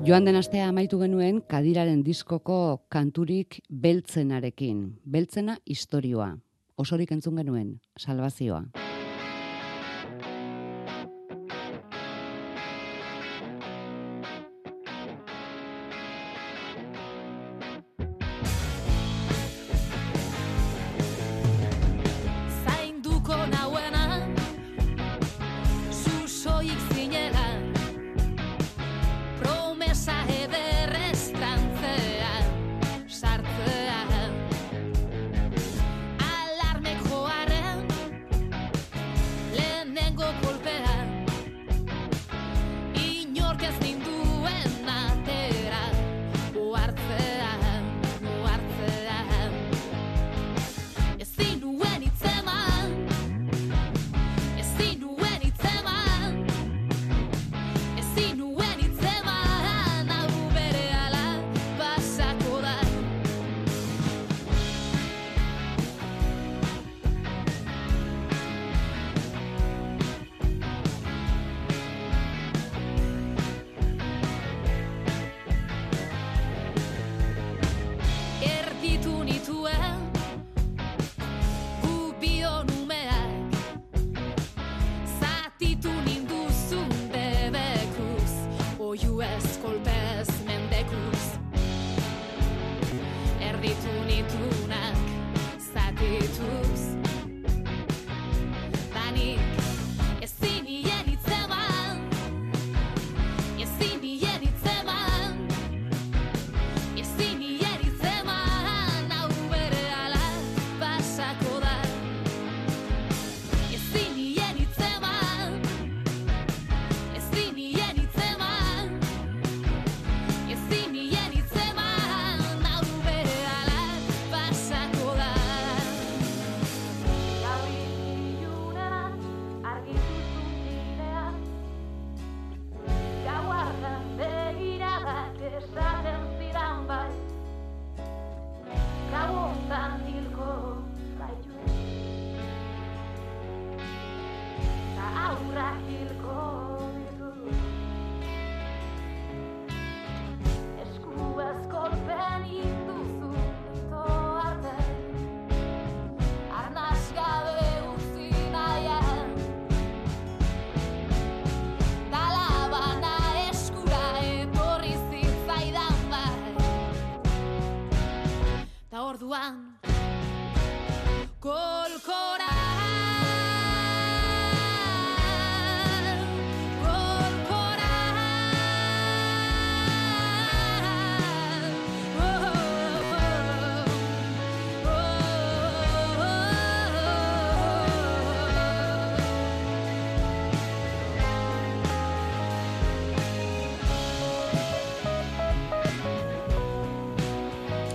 Joan den astea amaitu genuen kadiraren diskoko kanturik beltzenarekin. Beltzena historioa. Osorik entzun genuen, salvazioa.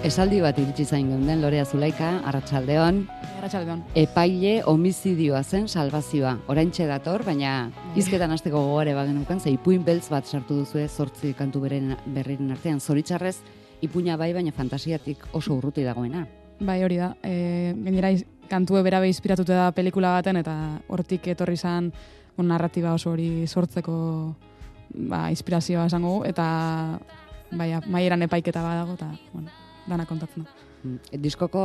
Esaldi bat iritsi zain geunden, Lorea Zulaika, Arratsaldeon, Arratxaldeon. epaile homizidioa zen salvazioa. Oraintxe dator, baina hizketan hasteko gogore bagenukan, ze ipuin beltz bat sartu duzue zortzi kantu beren, berriren artean. Zoritxarrez, ipuina bai, baina fantasiatik oso urruti dagoena. Bai, hori da. E, gainera, kantue berabe inspiratuta da pelikula baten, eta hortik etorri zan bon, narratiba oso hori sortzeko ba, inspirazioa esango eta bai, maieran epaiketa badago, eta bueno, dana kontatzen da. Mm, Diskoko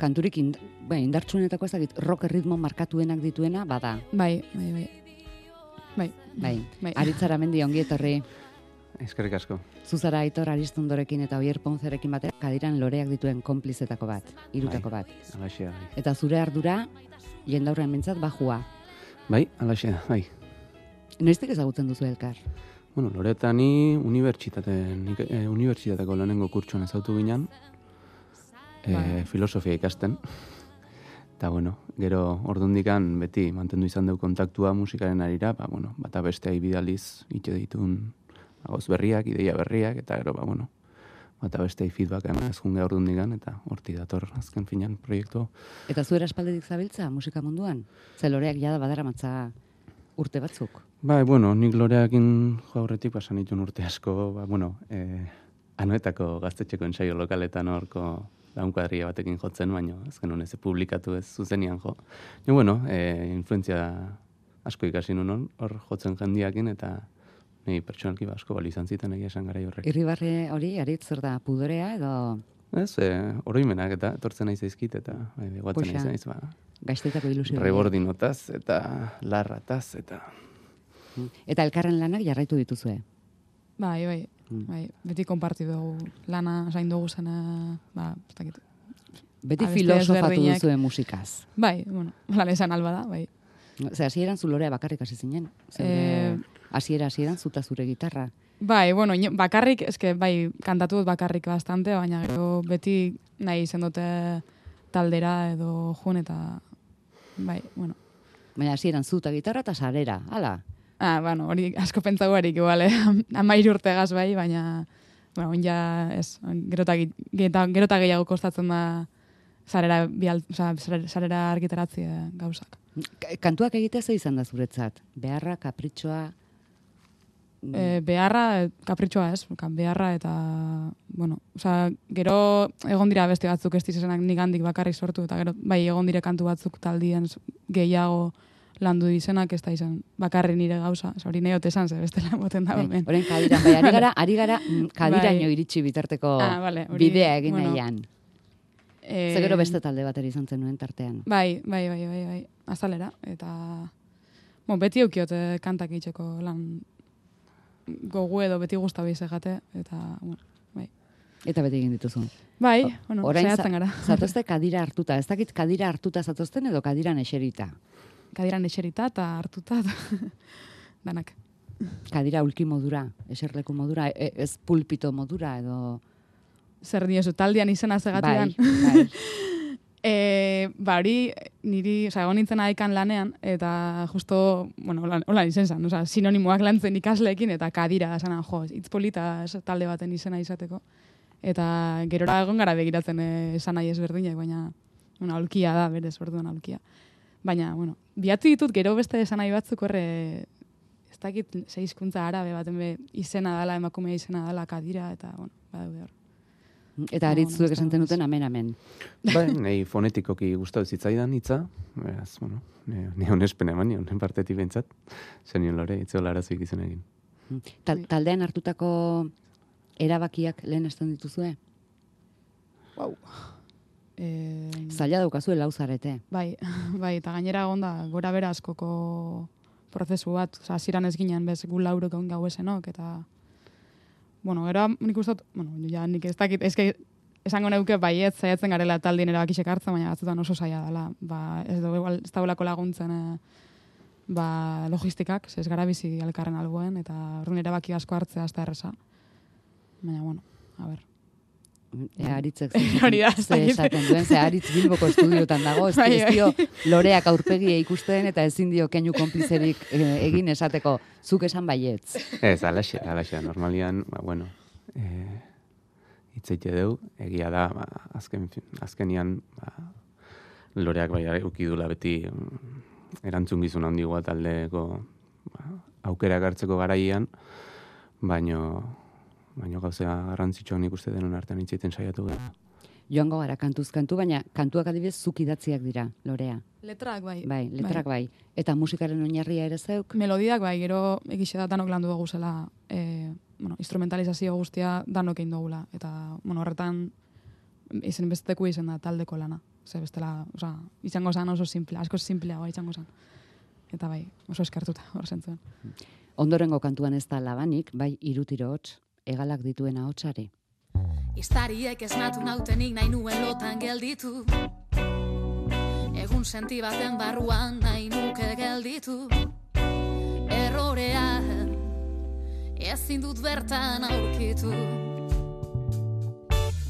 kanturik ind, bai, indartsuenetako ezagit rock erritmo markatuenak dituena, bada. Bai, bai, bai. Bai, Bai, bai. Aritzara mendi ongi etorri. Eskerrik asko. Zuzara Aitor Aristondorekin eta Oier Ponzerekin batera kadiran loreak dituen konplizetako bat, irutako bat. Alaxea, bai. Eta zure ardura, jendaurrean bentsat, bajua. Bai, alaxea, bai. Noiztik ezagutzen duzu elkar? Bueno, Loreta ni unibertsitate, nik, e, unibertsitateko lehenengo kurtsuan ezautu ginen, e, filosofia ikasten. Eta, bueno, gero ordundikan beti mantendu izan dugu kontaktua musikaren arira, ba, bueno, bata bestea ibidaliz itxe ditun agoz berriak, ideia berriak, eta gero, ba, bueno, bata bestei feedback eman ez junge ordundikan, eta horti dator azken finan proiektu. Eta zuera espaldetik zabiltza musika munduan? Ze loreak jada badara matza urte batzuk. Bai, bueno, nik loreakin jo aurretik pasan ditun urte asko, ba, bueno, eh, anoetako gaztetxeko ensaio lokaletan horko launkuadria batekin jotzen, baina azken honez ez publikatu ez zuzenian jo. Ni bueno, eh, influentzia asko ikasi nun hor, jotzen jendiakin eta Nei pertsonalki ba, asko bali izan ziten egia esan gara horrek. Irribarre hori, aritz zer da, pudorea edo Ez, e, oroimenak eta etortzen naiz zaizkit eta bai, guatzen Poxa. naiz naiz, ba, gaiztetako ilusio. rebordinotaz eta larrataz eta Eta elkarren lanak jarraitu dituzue. Bai, bai, Mm. bai, beti konparti dugu lana, zain dugu zena, ba, ez dakit. Beti filosofatu duzue musikaz. Bai, bueno, lan esan alba da, bai. Ze hasieran zu lorea bakarrik hasi zinen. Eh, Zeure hasiera hasieran zuta zure gitarra. Bai, bueno, bakarrik, eske, bai, kantatu dut bakarrik bastante, baina gero beti nahi izen dute taldera edo jun eta, bai, bueno. Baina hasieran zuta gitarra eta sarera, hala. Ah, bueno, hori asko pentsau harik, igual, eh? amairu urtegaz bai, baina, bueno, on ja, ez, gerota, geta, gerota gehiago kostatzen da sarera, bial, oza, sarera, argitaratzi gauzak. Kantuak egitea ze izan da zuretzat? Beharra, kapritxoa. E, beharra, eh, kapritxoa ez, ka- beharra eta, bueno, oza, gero egon dira beste batzuk ez dizenak nik handik bakarrik sortu, eta gero, bai, egon dire kantu batzuk taldien gehiago landu izenak ez da izan bakarri nire gauza, hori neot esan ze bestela boten da Bai, hemen. Orain kadiran, bai, ari gara, ari gara mm, kadiraino Bai. iritsi bitarteko Ah, vale, hori, bidea egin bueno. nahian. E, Ze gero beste talde bateri izan zenuen tartean. Bai, bai, bai, bai, bai, azalera, eta, bon, beti eukiot eh, kantak itxeko lan gogu edo beti guztabi segate, eta, bueno, bai. Eta beti egin dituzu. Bai, O- bueno, orain saiatzen za- gara. Zatozte kadira hartuta. Ez dakit kadira hartuta zatozten edo kadiran eserita. Kadiran eserita eta hartuta, danak. Kadira ulki modura, eserleku modura, e- ez pulpito modura edo... Zer diozu, taldian izena zegatidan. Bai, bai. E, ba, hori, niri, oza, egon nintzen aikan lanean, eta justo, bueno, hola, izen zan, oza, sinonimoak lantzen ikasleekin, eta kadira, esanan, jo, hitz polita talde baten izena izateko. Eta gerora egon gara begiratzen eh, esan nahi ezberdinak, baina, bueno, aulkia da, berez, orduan aulkia. Baina, bueno, biatu ditut gero beste esan nahi batzuk horre, ez dakit ze hizkuntza arabe baten be izena dela, emakumea izena dela, kadira, eta, bueno, badaude hor. Eta No, aritz no, zuek ez esan duten amen amen. Bai, nahi fonetikoki gustatu zitzaidan hitza, beraz, bueno, ne, ne onespen eman nion, partetik bentsat, zenion lore, itzeola arazoik izan egin. Tal, Bai. taldean hartutako erabakiak lehen esten dituzue? E, Zaila daukazue lauzarete. Bai, bai, eta gainera egon da gora bera askoko prozesu bat, oza, hasieran ez ginen bez gu laurok egon gau esenok, eta, bueno, gero nik uste dut, bueno, ja, nik ez dakit, eske, esango neuke baiet zaiatzen garela taldien erabakisek hartzen, baina batzutan oso zaila dela, ba, ez dugu, igual, ez daulako laguntzen, eh, ba, logistikak, ez gara bizi elkarren algoen, eta orduan erabaki asko hartzea da erresa. Baina, bueno, a ber. E, aritzek Hori da, ze esaten duen, ze aritz bilboko estudiotan dago, ez, Bai, ez bai. dio loreak aurpegia ikusten eta ezin dio keinu konplizerik eh, egin esateko, zuk esan baietz. Ez, alaxe, alaxe, normalian, ba, bueno, e, itzeite deu, egia da, ba, azken, azkenian, ba, loreak bai ukidula beti mm, erantzun gizun handigoa taldeko ba, aukera hartzeko garaian, baino, baino gauzea garrantzitsuak nik uste denon artean itzaiten saiatu gara. Joango gara kantuz kantu, baina kantuak adibidez zuk idatziak dira, lorea. Letrak bai. Bai, letrak bai. Eta musikaren oinarria ere zeuk, Melodiak bai, gero egixe da danok landu dugu zela, e, bueno, instrumentalizazio guztia danok egin dugula. Eta, bueno, horretan izen besteku izen da taldeko lana. Ze bestela, oza, izango zan oso simple, asko simpleagoa izango zan. Eta bai, oso eskartuta, hor zentzuen. ondorengo kantuan ez da labanik, bai irutiro hots, egalak dituen ahotsari. Iztariek esnatu nautenik nahi nuen lotan gelditu. Egun senti baten barruan nahi nuke gelditu. Errorea ezin dut bertan aurkitu.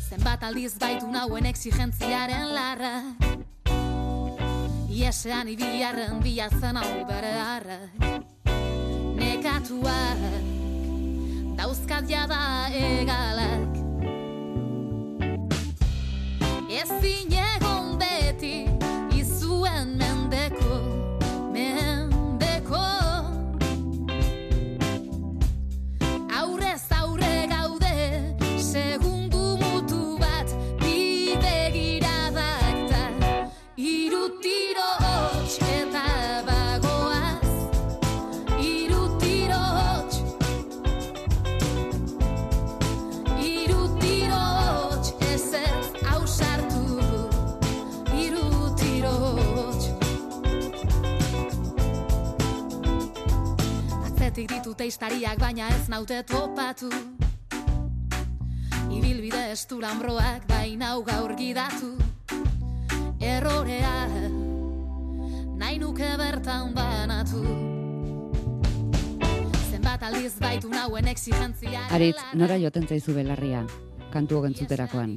Zenbat aldiz baitu nauen exigentziaren larra. Iesean ibiarren bilatzen hau bere harrak Nekatuak dauzkat jada egalak Ezin egon Gasteiztariak baina ez naute topatu. Ibilbide esturambroak bainau gaur gidatu. Errorea nahi nuke bertan banatu. Zenbat aldiz baitu nauen exigentzia Aritz, nora joten zaizu belarria, kantu gentzuterakoan.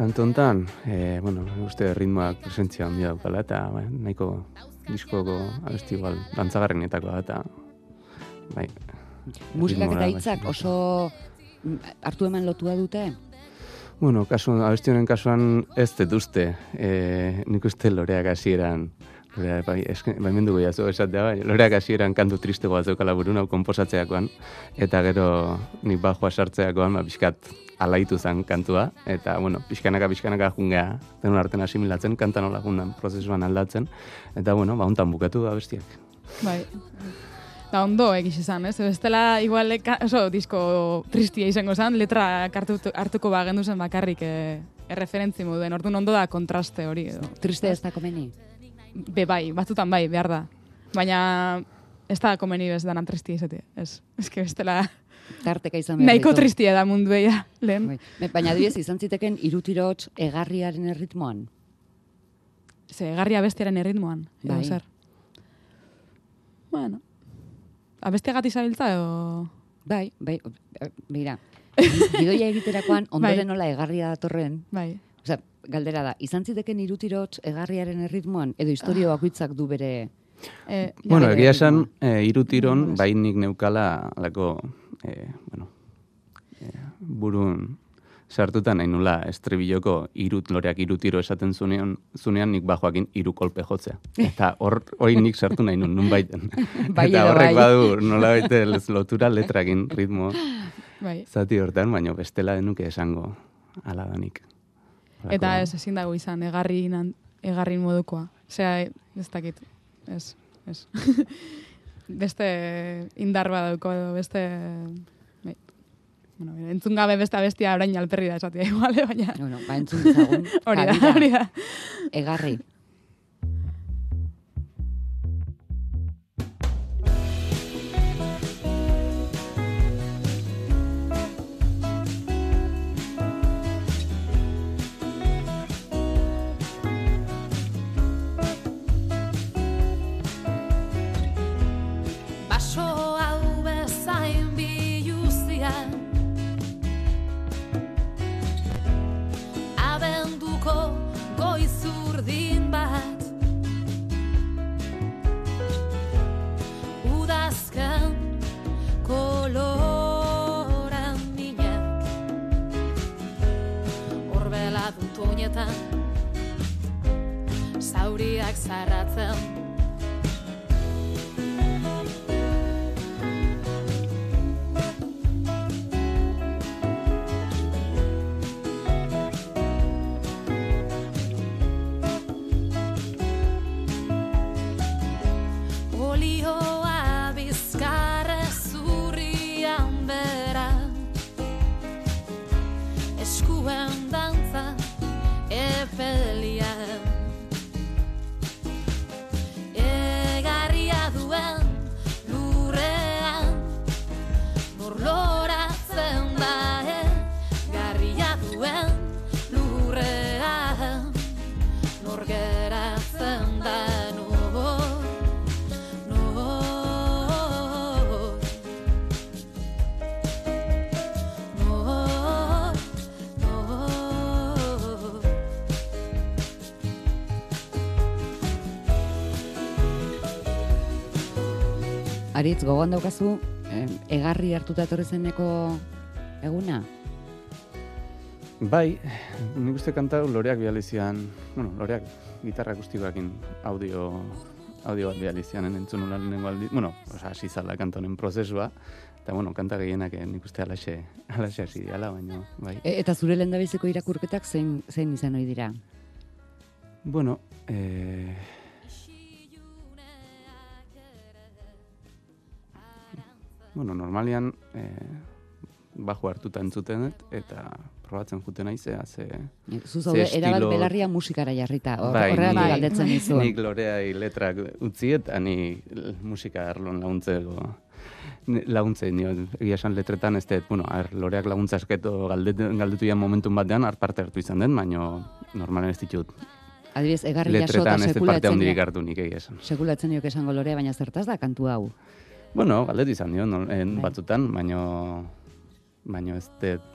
Kantu hontan, e, bueno, uste ritmoak presentzia handia daukala, eta nahiko diskoko abesti igual dantzagarrenetakoa da, eta bai, Musikak eta hitzak oso mm, hartu eman lotua dute? Bueno, kasu, abesti honen kasuan ez dut uste, e, nik uste loreak hasieran, loreak, bai, bai menduko jazu esatea, bai, loreak hasieran kantu triste bat zeukala burun hau komposatzeakoan, eta gero nik bajoa sartzeakoan, ba, pixkat alaitu zen kantua, eta, bueno, pixkanaka, pixkanaka jungea, denun arten asimilatzen, kanta nola jundan prozesuan aldatzen, eta, bueno, ba, hontan bukatu da bestiak. Bai. Da ondo egiz izan, ez? Bestela igual eka, oso disko tristia izango zen, letra hartu, hartuko bagendu zen bakarrik e, erreferentzi moduen. Orduan ondo da kontraste hori edo. Triste ez da komeni? Be bai, batzutan bai, behar da. Baina ez da komeni bez danan tristia izatea. Ez, ez que bestela Tarteka izan behar nahiko tristia da mundu eia, lehen. Bai. Baina adibidez izan ziteken irutirotx egarriaren erritmoan. Ze, garria bestiaren erritmoan. Edo Bai. zer. Bueno. Abestiagatik zabiltza edo... Bai, bai, eh, begira. Gidoia egiterakoan ondoren Bai. nola egarria datorren, Bai. Osea, galdera da, izan ziteken irutirotx egarriaren erritmoan, edo historio bakoitzak du bere... E, Bueno, egia esan, e, irutiron, Bueno, bai nik neukala, alako, e, bueno, e, burun sartuta nahi nula estribilloko irut, loreak irutiro esaten zunean, zunean nik bajoakin hiru kolpe jotzea. Eta hor, hori nik sartu nahi nun, nun baiten. Bai Eta edo horrek bai. badu, nola baite lotura letrakin ritmo bai. zati hortan, baina bestela denuke esango aladanik. Eta ez ezin dago izan, egarri, nan, egarri modukoa. Osea, ez dakit, ez, ez. beste indar bat dauko edo beste... Bueno, entzun gabe beste bestia orain alperri da esatia igual, baina... Bueno, ba, entzun dezagun. Hori da, hori da. Egarri. Dut oinetan Zauriak zarratzen Aritz, gogoan daukazu, eh, egarri hartuta etorri zeneko eguna? Bai, nik uste kanta loreak bializian, bueno, loreak gitarra akustikoakin audio, audio bat bializian entzun nula lehenengo aldi, bueno, oza, hasi zala kanta honen prozesua, eta bueno, kanta gehienak eh, nik uste alaxe, alaxe hasi diala, baina, bai. E, eta zure lehendabiziko irakurketak zein, zein izan ohi dira? Bueno, eh, bueno, normalian eh, bajo hartuta entzuten dut, eta probatzen juten naizea, ze... Zu zaude, Ze erabat belarria musikara jarrita, hor, Bai, galdetzen dizu. Nik loreai letrak utzi eta ni musika arlon laguntzeko laguntzen dio, egia esan letretan ez dut, bueno, er, loreak laguntza esketo galdetu, galdetu jan momentun batean, har parte hartu izan den, baino normalen ez ditut Adibidez, egarri jaso eta letretan ez parte handirik dio- hartu nik egia esan. sekula etzen dioke esango lorea, baina zertaz da kantu hau. Bueno, galdetu izan dio, no, en, Bai. batzutan, baino, baino ez dut,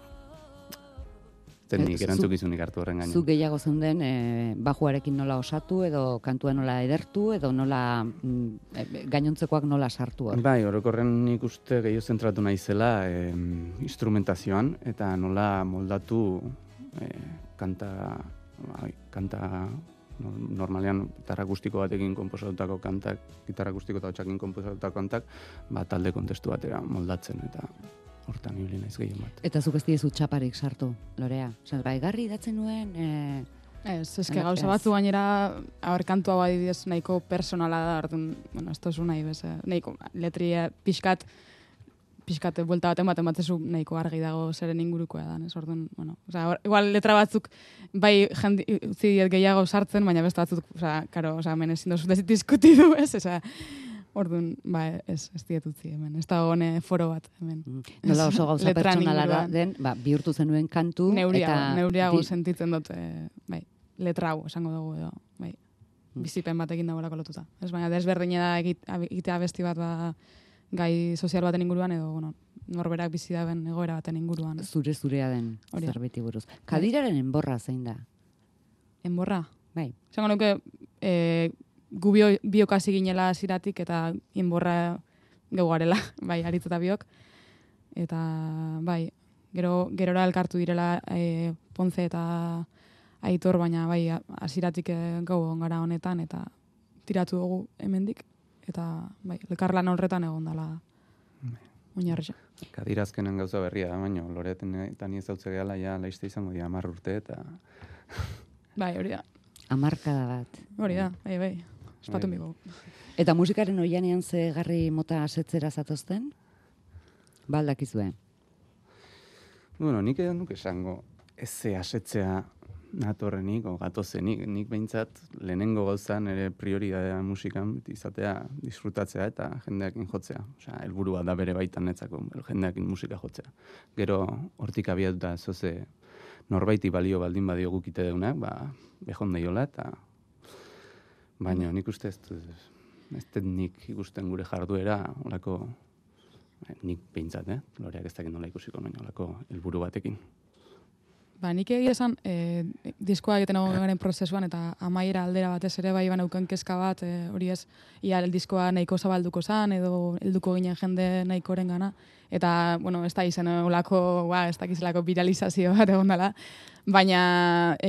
Eh, nik zu- erantzukizunik hartu horren gaino. Zuk gehiago zeunden e, bajuarekin nola osatu, edo kantua nola edertu, edo nola mm, e, gainontzekoak nola sartu hor. Bai, orokorren nik uste gehiago zentratu naizela em, instrumentazioan eta nola moldatu eh, kanta, bai, kanta normalean gitarra akustiko batekin konposatutako kantak, gitarra akustiko eta hotxakin konposatutako kantak, ba, talde kontestu batera moldatzen eta hortan ibili naiz gehien bat. Eta zuk ez diezu txaparik sartu, lorea. Osa, bai, garri idatzen nuen, e, Ez, eske Ez. gauza batzu gainera, hor kantu hau adibidez nahiko personala da, orduan, bueno, ez tozu nahi bez, eh, nahiko letria pixkat, pixkat buelta baten baten batzezu nahiko argi dago zeren ingurukoa da, ez orduan, bueno, osea, hor- igual letra batzuk bai jendi utzi diet gehiago sartzen, baina beste batzuk, osea, karo, osea, hemen ezin dozu dezit diskutidu, ez, osea, orduan, ba, ez, ez diet utzi hemen, ez da hone foro bat, hemen. nola oso gauza pertsonala da den, ba, bihurtu zenuen kantu, Neuriago, eta neuriago di- sentitzen dut, eh, bai, letra hau esango dugu edo, bai. Mm. Bizipen batekin dagoelako lotuta. Ez baina desberdina da egitea besti bat ba, gai sozial baten inguruan edo, bueno, norberak bizi daben egoera baten inguruan. zure zurea den Hori zerbiti buruz. Kadiraren enborra zein da? Enborra. Bai. Esango nuke, e, gu bio, biok hasi ginela ziratik eta enborra geu garela, bai, aritz eta biok. Eta, bai, gero, gerora elkartu direla e, Ponce eta Aitor, baina bai, hasiratik e, gau gara honetan, eta tiratu dugu hemendik eta bai, elkarlan horretan egon dela oinarrixa. Kadirazkenen gauza berria da, baino, loreaten eta ni ezautze gehala, ja, laizte izango dira hamar urte eta Bai, hori da, Amarkada bat. hori da, bai, bai, espatu Bai. migo. Eta musikaren oianean ze garri mota asetzera zatozten? Baldakizue. Bueno, nik edo nuke esango ez ze asetzea natorrenik o gatozenik. Nik behintzat lehenengo gauza nire prioridadea musikan izatea disfrutatzea eta jendeakin jotzea. Osea, helburua da bere baitan netzako jendeakin musika jotzea. Gero hortik abiatuta zoze norbaiti balio baldin badio gukite deunak, ba, behon daiola eta baina nik uste ez, ez nik ikusten gure jarduera olako Eh, nik behintzat, eh? Loreak ez dakit nola ikusiko noin, olako helburu batekin. Ba, nik egia esan, e, diskoa egiten egon garen prozesuan, eta amaiera aldera batez ere bai banauken kezka bat, e, hori ez, ia el diskoa nahiko zabalduko zan, edo helduko ginen jende nahikoren gana, eta, bueno, ez da izan olako, ba, ez dakizelako viralizazio bat egon dela, baina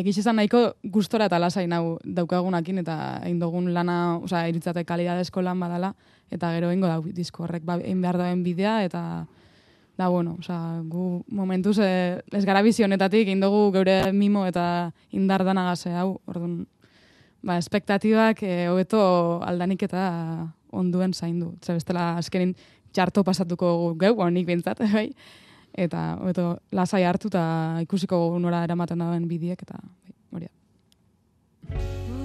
egiz esan nahiko gustora eta lasai nau daukagunakin, eta egin dugun lana, osea, iritzate kalidadezko lan badala, eta gero ingo da disko horrek, ba, egin behar duen bidea, eta Da, bueno, osea, gu momentuz eh, ez gara bizi honetatik, egin dugu geure mimo eta indar danagase hau, orduan, ba, espektatibak eh, hobeto aldanik eta onduen zaindu. Zer bestela azkenin txarto pasatuko geu, bueno, nik bintzat, bai, eta hobeto lasai hartu eta ikusiko nora eramaten dauen bidiek, eta bai, hori da.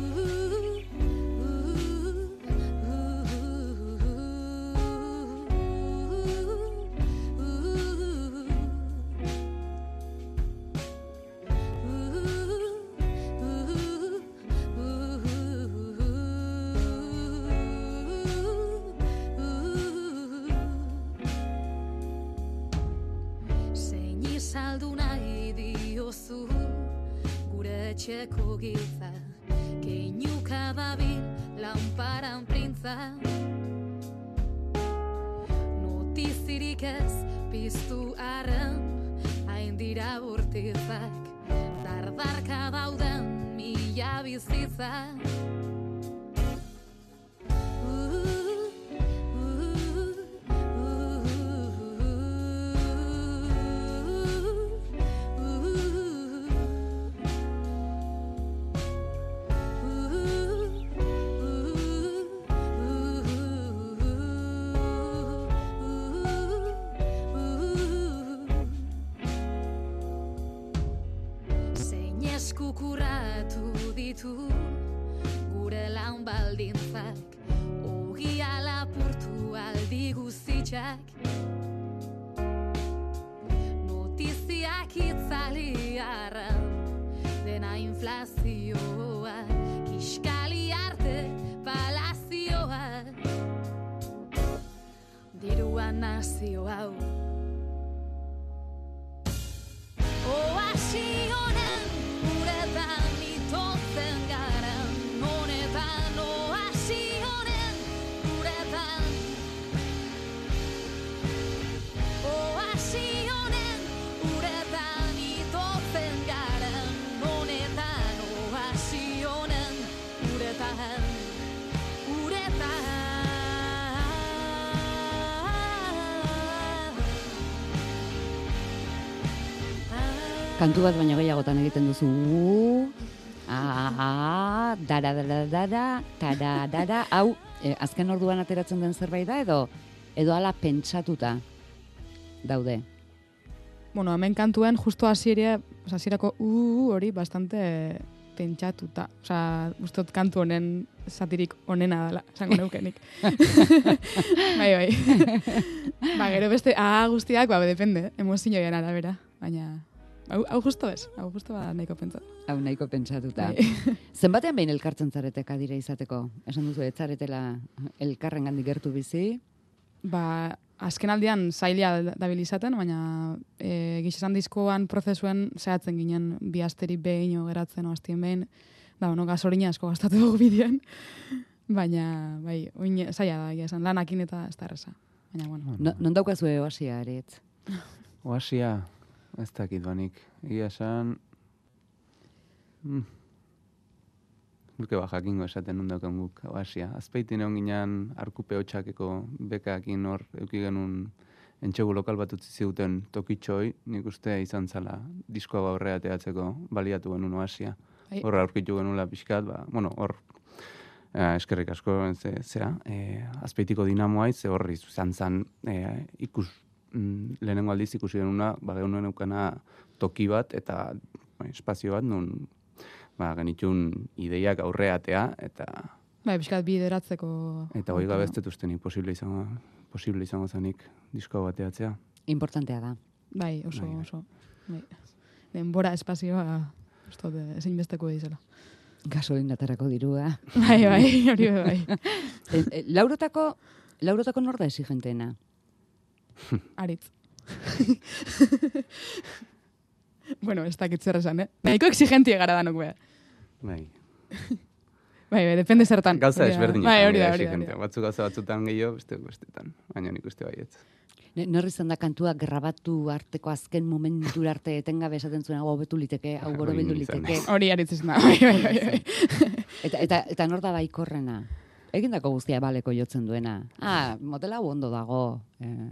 Etxeko giltza Keinuka dabil lanparan printza Notizirik ez piztu arren hain dira burtizak Dardarka dauden mila bizitzak lukurratu ditu gure laun baldintzak. Ogia lapurtu aldi guztiak. Notiziak itzali arran dena inflazioa kiskali arte palazioa. Diruan nazio hau Kantu bat baino gehiagotan egiten duzu. "Uh, Ah, dara, dara, dara, tara, dara. Hau, eh, azken orduan ateratzen den zerbait da, edo, edo ala pentsatuta daude. Bueno, hemen kantuen justo hasieria, o sea, hasierako uh, hori bastante pentsatuta. O sea, ustot kantu honen satirik onena dela, esango neukenik. bai, bai. ba, gero beste, ah, guztiak, ba, depende, emozioen arabera. Baina, hau, hau justo ez, hau justo ba nahiko pentsatu. Hau nahiko pentsatuta. Bai. Zenbatean behin elkartzen zarete kadira izateko? Esan duzu, ez zaretela elkarren gandik gertu bizi? Ba, azken aldian zaila dabil izaten, baina e, gizesan diskoan prozesuen zehatzen ginen bi asteri behin o geratzen o hastien behin, da, bueno, gasolina asko gastatu dugu bidean, baina, bai, oin zaila da, esan, lanakin eta ez da erreza. Baina, bueno, No, non daukazue oasia, aretz? Oasia, ez dakit banik. Egia esan... Mm. Nuke ba jakingo esaten nun daukan guk, oasia. Azpeitin egon ginen arkupe hotxakeko bekakin hor euki genuen entxegu lokal bat utzi ziuten tokitxoi, nik uste izan zala diskoa aurrea teatzeko baliatu genuen oasia. Hor aurkitu genuela pixkat, ba, bueno, hor eh, eskerrik asko, ze, zera, eh, azpeitiko dinamoa ze horri izan zan eh, ikus, mm, lehenengo aldiz ikusi genuna, ba, genuen eukana toki bat eta ba, espazio bat nun ba, genitxun ideiak aurreatea eta bai, pixkat bideratzeko... eta hoi gabe ez dut uste nik posible izango, posible izango zanik disko bateatzea. Importantea da. Bai, oso, Bai, bai. oso. Bai. Denbora, espazioa, dut, ezin besteko dizela. Gasolinatarako dirua. Bai, bai, hori bai. E, e, laurotako, laurotako nor da exigenteena? Aritz. bueno, ez dakit zer esan, eh? Nahiko exigentie gara danok, bea. Bai. Bai, bai, depende zertan. Gauza ezberdinetan. Bai, hori da, hori da. Batzuk gauza batzutan gehiago, beste bestetan. Baina nik uste baietz. Ne- Nor izan da kantua grabatu arteko azken momentura arte etengabe esaten zuen hau hobetu liteke, hau ni izan liteke. Hori aritz izan da, bai, bai, bai. bai. Eta, eta, eta nor da baikorrena? Egindako guztia baleko jotzen duena. Ah, motela ondo dago. Eh,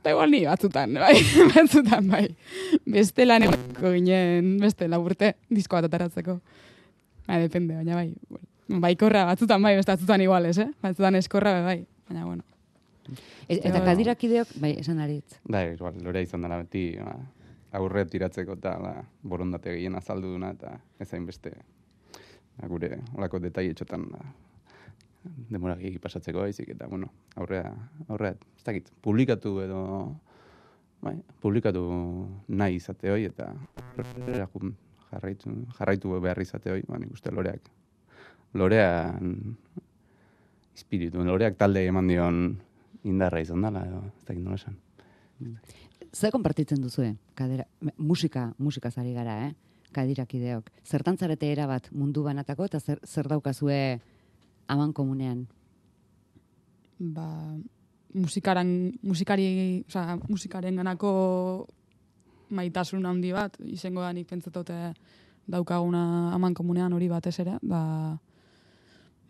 Eta igual ni batzutan, bai, batzutan, bai. Beste lan egoteko ginen, beste laburte, disko bat ataratzeko. Bai, depende, baina bai. bueno, Baikorra, batzutan bai, beste batzutan iguales, eh? Batzutan eskorra, bai, bai. Baina, bueno. e- eta Bai. kadirakideok, bai, esan aritz. Da, igual, lorea izan dara beti, ba, aurre tiratzeko eta ba, borondate gehien azaldu duna eta ez beste ba, gure olako detaile txotan ba, demora gehi pasatzeko baizik eta bueno, aurrea, aurrea, ez dakit, publikatu edo bai, publikatu nahi izate hoi eta jarraitu, jarraitu behar izate hoi, ba, nik uste loreak lorean espiritu, loreak talde eman dion indarra izan dela, edo, ez dakit nola esan. Zer konpartitzen duzue? Kadera, musika, musika zari gara, eh? Kadirakideok. Zertan zarete erabat mundu banatako eta zer, zer daukazue aman komunean? ba, musikaran, musikari, oza, musikaren ganako maitasun handi bat, izango da nik pentsatote daukaguna aman komunean hori batez ere, da,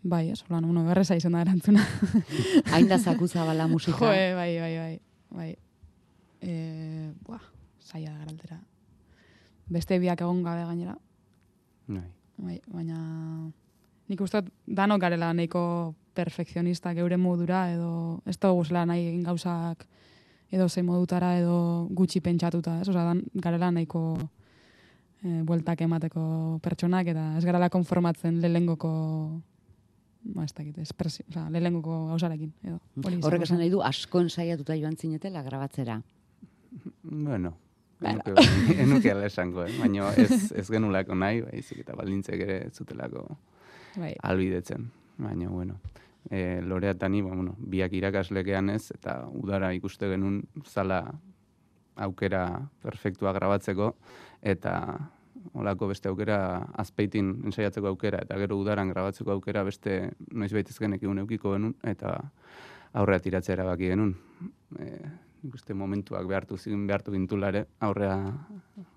bai, ez, holan, uno, berreza izan da erantzuna. Hain da zakuzabala musika. Jo, bai, bai, bai, bai. E, buah, zaila da garaltera. Beste biak egon gabe gainera, Bai. bai, baina nik uste danok garela nahiko perfekzionista geure modura edo ez da guzela nahi egin gauzak edo zein modutara edo gutxi pentsatuta, ez? Osa, dan, garela nahiko e, bueltak emateko pertsonak eta ez garela konformatzen lehengoko ba, ez dakit, espresio, oza, lehengoko gauzarekin, edo. Hori Horrek esan nahi du asko ensaiatuta joan zinetela grabatzera. Bueno, enuke, enuke esango, eh? baina ez, ez genulako nahi, baizik eta baldintzek ere zutelako Bai. albidetzen. Baina, bueno, e, Lorea eta ni, ba, bueno, biak irakaslekean ez, eta udara ikuste genuen zala aukera perfektua grabatzeko, eta olako beste aukera azpeitin ensaiatzeko aukera, eta gero udaran grabatzeko aukera beste noiz baitez genek egun eukiko genuen, eta aurrea tiratzea erabaki genuen. E, nik uste momentuak behartu zin behartu gintulare, aurrea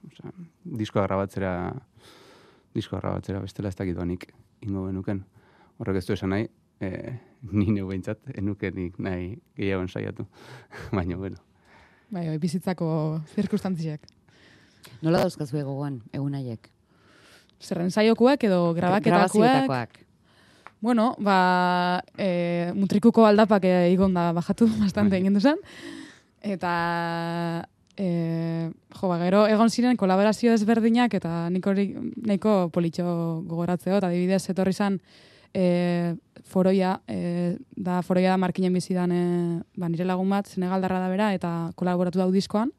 osea, diskoa grabatzera diskoa grabatzera bestela ez dakit ingo genuken. Horrek ez du esan nahi, e, ni neu behintzat, enukenik nahi gehiago ensaiatu. Baina, bueno. Bai, bai, bizitzako zirkustantziak. Nola dauzkazu gogoan egun haiek? Zerren saiokuak edo grabaketakuak. Grabazioetakoak. Bueno, ba, e, mutrikuko aldapak e, igon da bajatu bastante Bai. egin zen. Eta, e, jo, ba, gero egon ziren kolaborazio ezberdinak eta nik hori nahiko politxo gogoratzeo, eta adibidez etorri zen e, foroia, e, da foroia da markinen bizidan e, ba, nire lagun bat, Senegaldarra da bera, eta kolaboratu dau diskoan,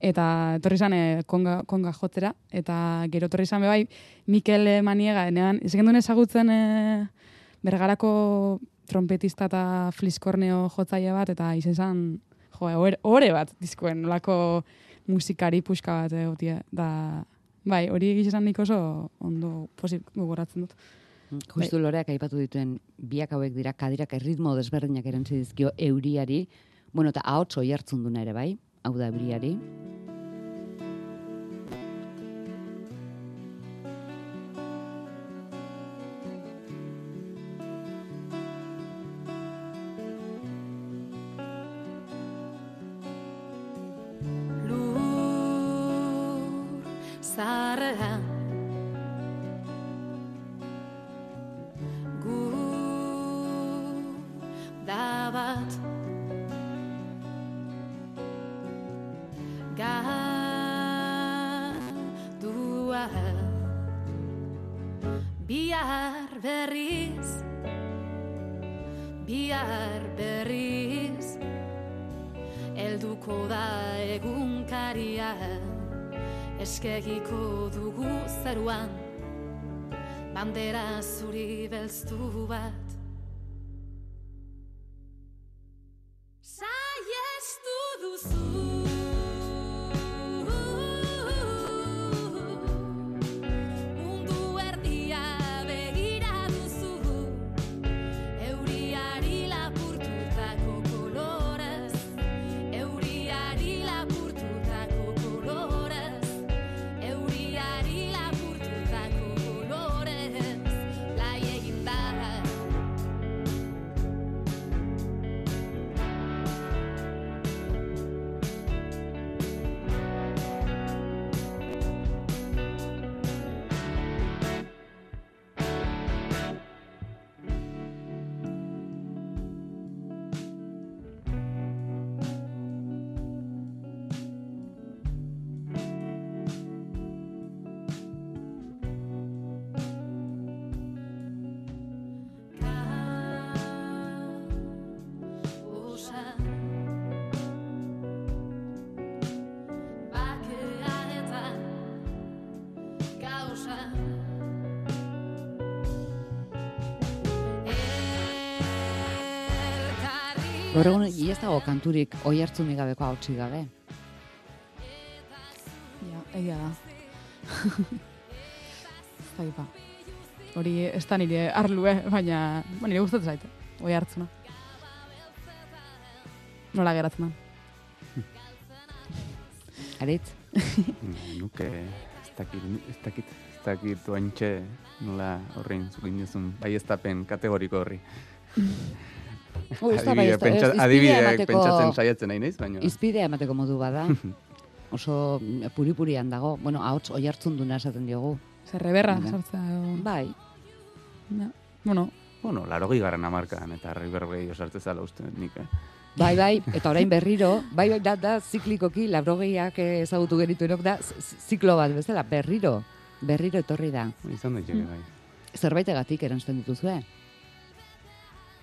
eta etorri zen e, konga, konga jotzera, eta gero etorri zen bai Mikel Maniega, enean, ez genduen ezagutzen e, bergarako trompetista eta fliskorneo jotzaile bat, eta izen zen, jo, ore, ore bat diskoen, nolako musikari puska bat egotia, da, bai, hori egizan nik oso ondo posik gogoratzen dut. Justu loreak aipatu dituen biak hauek dira kadirak erritmo desberdinak erantzi dizkio euriari, bueno, eta ahots oi hartzun duna ere bai, hau da euriari. Bandera zuri belztu bat Gaur egun ez dago kanturik oi hartzunik gabeko hautsi gabe. Ja, egia da. Zaipa. Hori ez da nire arlue, baina ba, nire gustatzen zaite. Oi hartzuna. Nola geratzen da. Aritz, nuke ez dakit, ez dakit, ez dakit oantxe nola horrein zukin duzun baiestapen kategoriko horri. Ez da bai, ez da- pentsa- emateko- pentsatzen saiatzen nahi naiz, baina... izpidea emateko modu bada. Oso mm, puri-purian dago. Bueno, ahots oi hartzun duna esaten diogu. Zerreberra, edo- Bai, Ja. Bueno, Bueno, laro garren amarkan, eta herri berbei osartze zala uste nik, eh? bai, bai, eta orain berriro, bai, bai, da, da, ziklikoki, labrogeiak ezagutu genituenok da, ziklo bat bezala, berriro, berriro etorri da. Izan daiteke, bai. Zerbaitegatik erantzten dituzue,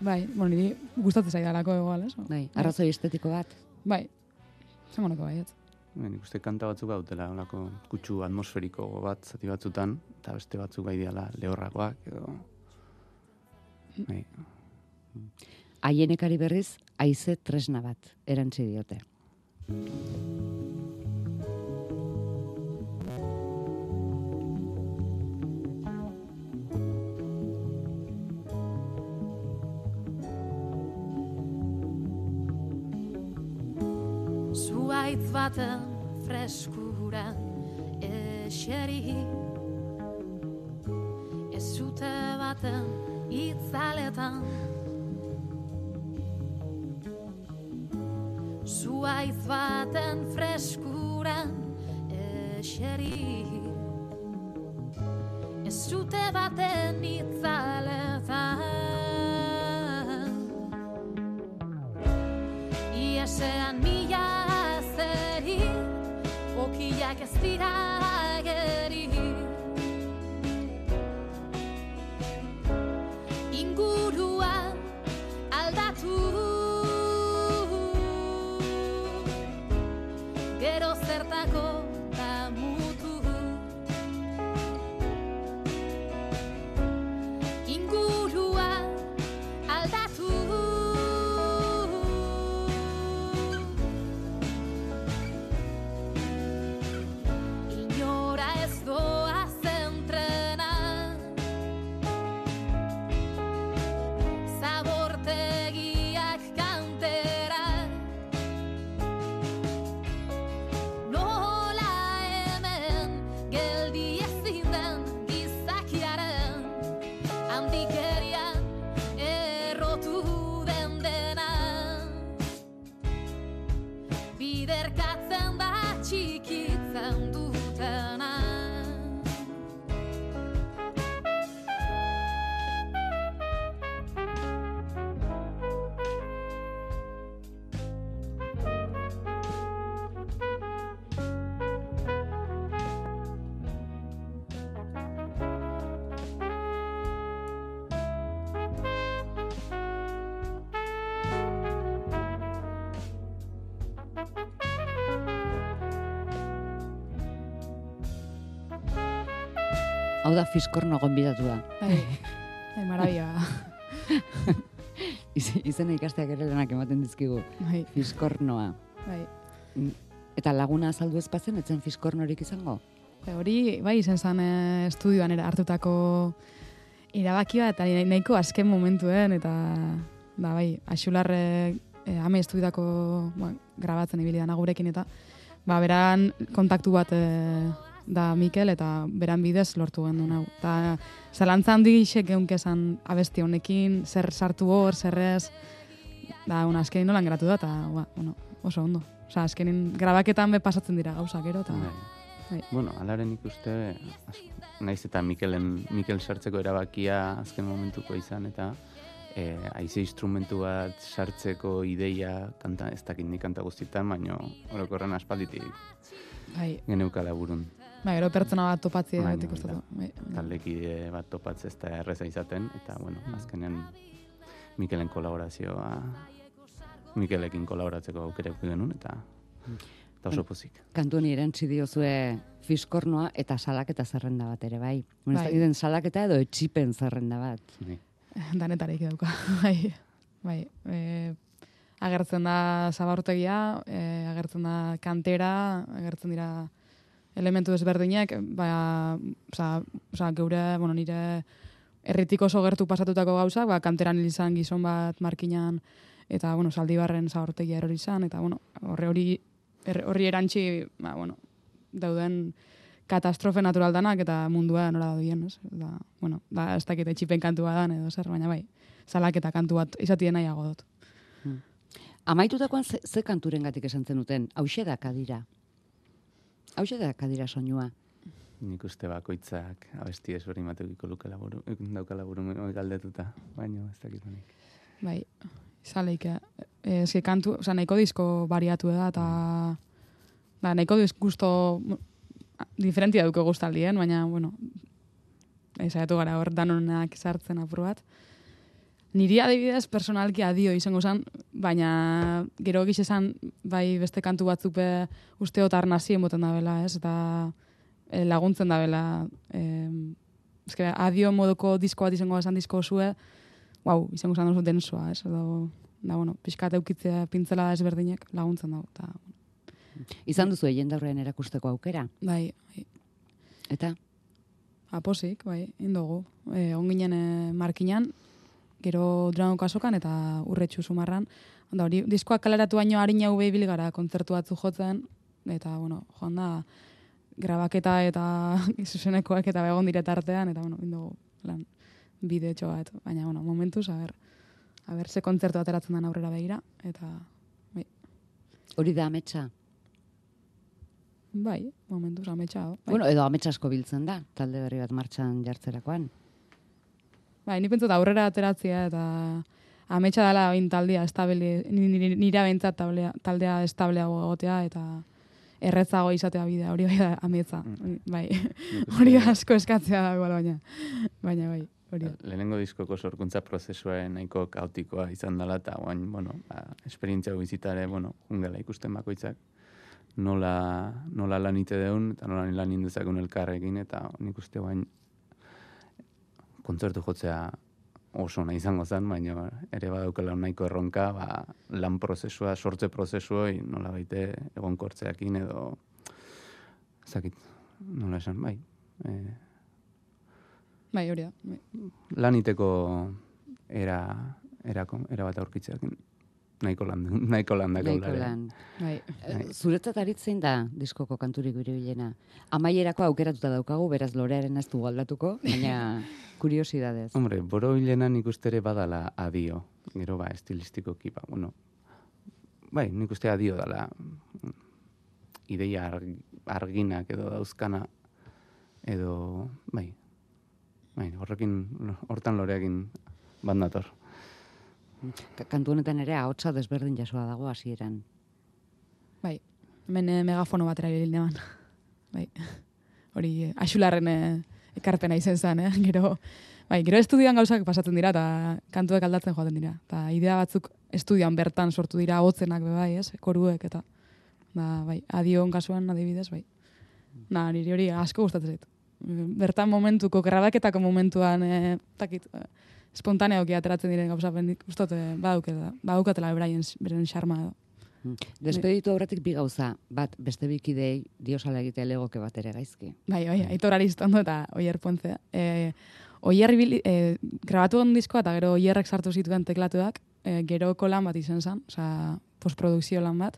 bai, bueno, niri gustatzen zaidalako egoal, ez? bai, arrazoi estetiko bat. Bai, zango nuke baiet. bai, nik uste kanta batzuk gautela, olako kutsu atmosferiko bat zati batzutan, eta beste batzuk bai diala lehorragoak, edo... Bai, Haienekari berriz, haize tresna bat, erantzi diote. Zuaitz baten freskura eseri. Ez zute baten itzaletan. Zuaitz baten freskura eseri 吉他。Hau da fiskorno gonbidatua. Bai, bai, marabia. Iz, izena ikasteak ere lanak ematen dizkigu. Bai, Fiskornoa. bai. Eta laguna azaldu ez bazen, etzen fiskornorik izango? Hori, bai, izen zen eh, estudioan ere hartutako irabaki bat, eta nahiko azken momentuen, eta da, bai, axularre eh, ame estudiako ba, grabatzen ibili dana gurekin, eta ba, beran kontaktu bat eh, da Mikel, eta beran bidez lortu genuen hau. Eta zalantza handi gixek geunkezan abesti honekin, zer sartu hor, zer ez, da, una, azkenin nolan geratu da, eta, ba, bueno, oso ondo. Osa, azkenin grabaketan be pasatzen dira gauzak gero, eta... bai. Bai. Bueno, alaren ikuste, naiz eta Mikelen, Mikel sartzeko erabakia azken momentuko izan, eta e, aize instrumentu bat sartzeko ideia, kanta, ez dakit nik kanta guztietan, baino orokorren aspalditik Bai, geneukala burun. Bai, gero pertsona bat topatzea Bai, bat ikustatu. da. Taldekide bat topatzea ez da erreza izaten, eta bueno, azkenean Mikelen kolaborazioa, Mikelekin kolaboratzeko aukera eduki genuen, eta, eta oso pozik. Kantu honi erantzi diozue fiskornoa eta salaketa zerrenda bat ere, bai. Bueno, ez Bai. dakiten salaketa edo etxipen zerrenda bat. Bai. Danetarik dauka. Bai, bai. E, agertzen da zabartegia, e, agertzen da kantera, agertzen dira elementu desberdinak, ba, oza, oza, geure, bueno, nire erritik oso gertu pasatutako gauzak, ba, kanteran hil izan gizon bat markinan, eta, bueno, zaldibarren zabortegia erori izan, eta, bueno, horre hori, er, horri erantzi, ba, bueno, dauden katastrofe natural danak eta mundua nola doien, ez? Da, bueno, da, ez dakit etxipen kantua dan edo zer, baina bai, zalak eta kantu bat izatien nahiago dut. Amaitutakoan ze, ze kanturen gatik esan zenuten, hause da Hause da kadira soinua. Nik uste bakoitzak abesti ezberdin batekiko lukela buru, daukala buru galdetuta, baina ez dakit honik. Bai, zaleik, eh, eske kantu, oza, nahiko disko bariatu da, eta da, nahiko disk gusto diferentia duke guztaldien, baina, bueno, ezagatu gara hor danonak sartzen apur bat. Niri adibidez personalki adio izango zen, baina gero egiz esan bai beste kantu batzuk be usteot arnazi emoten dabela, ez? Eta eh, laguntzen dabela. Eh, eske, adio moduko disko bat izango esan disko zue, wow, izango zen oso densoa, ez? Da, da bueno, pixkat eukitzea pintzela ezberdinek laguntzen dago. Ta, Izan duzu jendaurrean erakusteko aukera. bai, bai, Eta, aposik, bai, indogu. E, onginen e, markinan, gero Durango kasokan eta urretxu sumarran. Onda hori, diskoak kaleratu baino harina hau behibili gara kontzertu batzu jotzen, eta, bueno, joan da, grabaketa eta zuzenekoak eta egon dire tartean, eta, bueno, indogu, lan, bide etxo bat. Baina, bueno, momentuz, a ber, a ber, ze kontzertu ateratzen den aurrera begira, eta, hori da ametsa. bai, momentuz, ametsa, bai. Bueno, edo ametsa asko biltzen da, talde berri bat martxan jartzerakoan. Bai, ni pentsat aurrera ateratzea eta ametsa dela oin taldea estabile, ni- ni- nira bentsat taldea, taldea estableago egotea eta erretzago izatea bidea, hori bai da ametsa. Bai, hori da asko eskatzea da igual baina. Baina bai, hori da. Lehenengo diskoko sorkuntza prozesua nahiko kaotikoa izan dela, eta guain, bueno, ba, esperientzia bizitare, bueno, jungela ikusten bakoitzak, nola, nola lan ite deun, eta nola lan indezakun elkarrekin, eta nik uste guain kontzertu jotzea oso nahi izango zen, baina ere badaukela nahiko erronka, ba, lan prozesua, sortze prozesuoi nola baite egonkortzeakin edo, zakit, nola esan, bai, e, Bai, hori da. Bai. lan iteko era, era, era bat aurkitzeak nahiko lan, nahiko lan dako Nahiko lan. Bai. Eh, Zuretzat aritzein da diskoko kanturik biribilena. Amaierako aukeratuta daukagu, beraz lorearen ez du aldatuko, baina kuriosidadez. Hombre, boro hilena nik uste ere badala adio. Gero ba, estilistikoki, ba, bueno. Bai, nik uste adio dala ideia arg- arginak edo dauzkana edo, bai, bai, horrekin, hortan loreakin bat nator. Ka- Kantu honetan ere ahotsa desberdin jasoa dago hasieran. Bai. Hemen eh, megafono batera erabili neban. Bai. Hori eh, axularren eh, ekarpena izen zen, eh? Gero, bai, gero estudioan gauzak pasatzen dira eta kantuek aldatzen joaten dira. Eta idea batzuk estudioan bertan sortu dira hotzenak be bai, ez? Koruek eta da, bai, adion kasuan adibidez, bai. Na, niri hori asko gustatzen zait. Bertan momentuko, grabaketako momentuan, eh, takit, eh, espontaneoki ateratzen diren gauza bendik, ustot, eh, badauketela, badaukatela beraien beren xarma edo. Mm. Despeditu aurretik bi gauza, bat beste bikidei diosala egitea legoke bat ere gaizki. Bai, bai, Aitor Aristondo eta Oier Ponce. E, Oier ibili- e, grabatu on diskoa eta gero Oierrek sartu zituen teklatuak, e, geroko lan bat izan zen, osea, postprodukzio lan bat.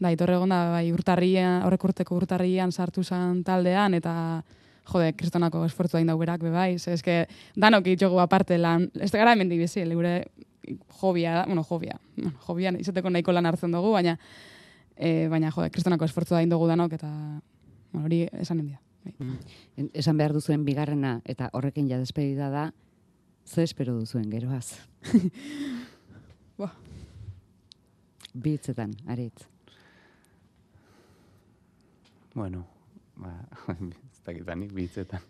Da, Aitor egon da, bai, urtarrian, horrek urteko urtarrian sartu zen taldean, eta jode, kristonako esfortzu hain dauberak, be bai, ze eske, danok itxogu aparte lan, ez gara hemen bizi, gure hobia, da, bueno, hobia, bueno, hobian izateko nahiko lan hartzen dugu, baina, e, baina, jode, kristonako esfortzu hain dugu danok, eta, bueno, hori esan hendia. Bai. En- Esan behar duzuen bigarrena eta horrekin ja despedida da, ze espero duzuen geroaz. Buah. Bitzetan, aritz. Bueno, ba, ez dakit banik bitzetan.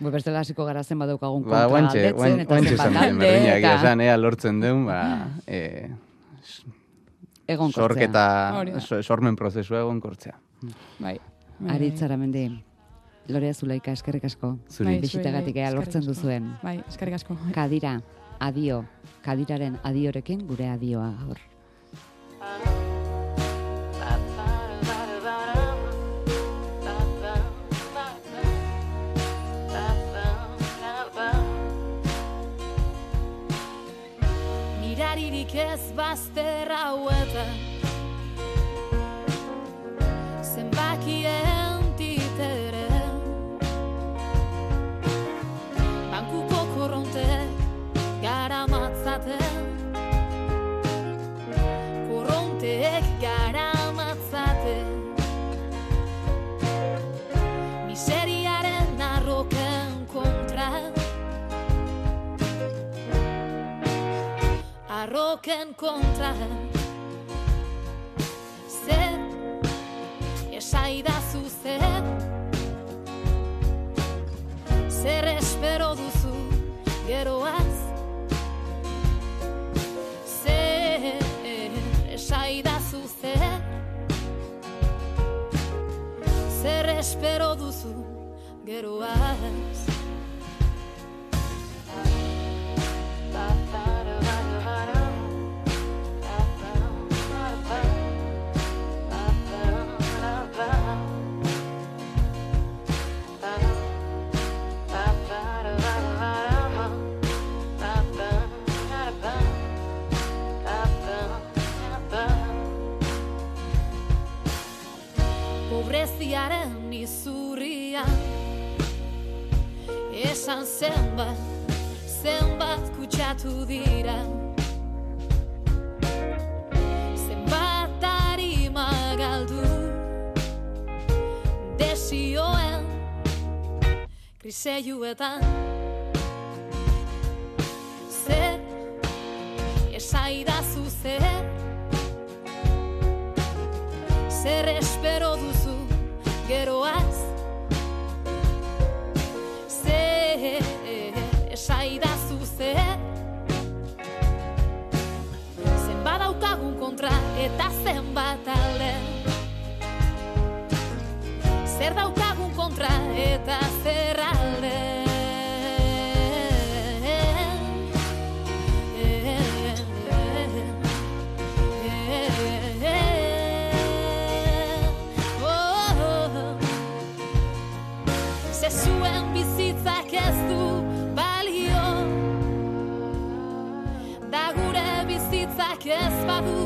Bo, bestela hasiko gara zen badaukagun Ba, kontra guantxe, galdetzen, guan- eta guantxe den, alde, eta esan ea lortzen deun, ba, e, egonkortzea. sorketa, Hori da. so- sormen prozesua egonkortzea. Bai. Aritz Aramendi, Lorea Zulaika, eskerrik asko. Zuri. Bai, Bisitagatik ea lortzen duzuen. Bai, eskerrik asko. Kadira, adio. Kadiraren adiorekin gure adioa gaur. Ez bazter hauetan que encontrar. Zer esaidazu zer Zer espero duzu geroaz Zer esaidazu zer Zer espero duzu geroaz esan zenbat, zenbat kutsatu dira. Zenbat harima galdu desioen kriseiuetan zer esaidazu zer zer espero duzu geroaz bizitzak ez badu balio